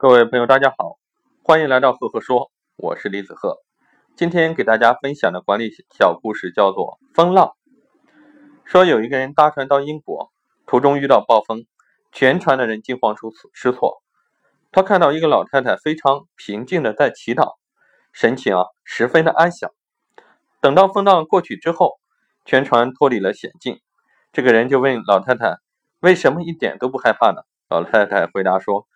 各位朋友，大家好，欢迎来到赫赫说，我是李子赫。今天给大家分享的管理小故事叫做《风浪》。说有一个人搭船到英国，途中遇到暴风，全船的人惊慌失失措。他看到一个老太太非常平静的在祈祷，神情啊十分的安详。等到风浪过去之后，全船脱离了险境。这个人就问老太太：“为什么一点都不害怕呢？”老太太回答说。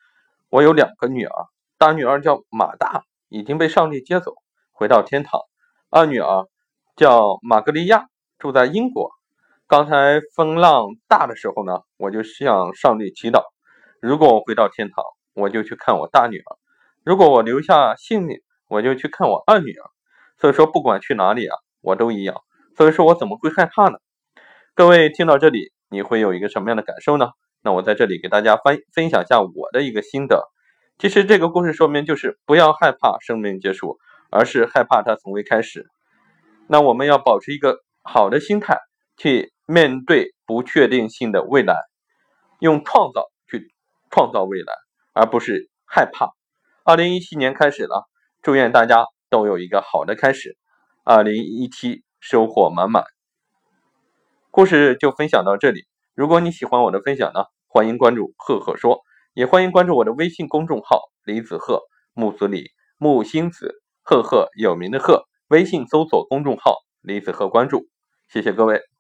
我有两个女儿，大女儿叫马大，已经被上帝接走，回到天堂；二女儿叫玛格丽亚，住在英国。刚才风浪大的时候呢，我就向上帝祈祷，如果我回到天堂，我就去看我大女儿；如果我留下性命，我就去看我二女儿。所以说，不管去哪里啊，我都一样。所以说我怎么会害怕呢？各位听到这里，你会有一个什么样的感受呢？那我在这里给大家分分享一下我的一个心得。其实这个故事说明就是不要害怕生命结束，而是害怕它从未开始。那我们要保持一个好的心态去面对不确定性的未来，用创造去创造未来，而不是害怕。二零一七年开始了，祝愿大家都有一个好的开始。二零一七收获满满。故事就分享到这里。如果你喜欢我的分享呢，欢迎关注赫赫说，也欢迎关注我的微信公众号李子赫木子李木星子赫赫有名的赫，微信搜索公众号李子赫关注，谢谢各位。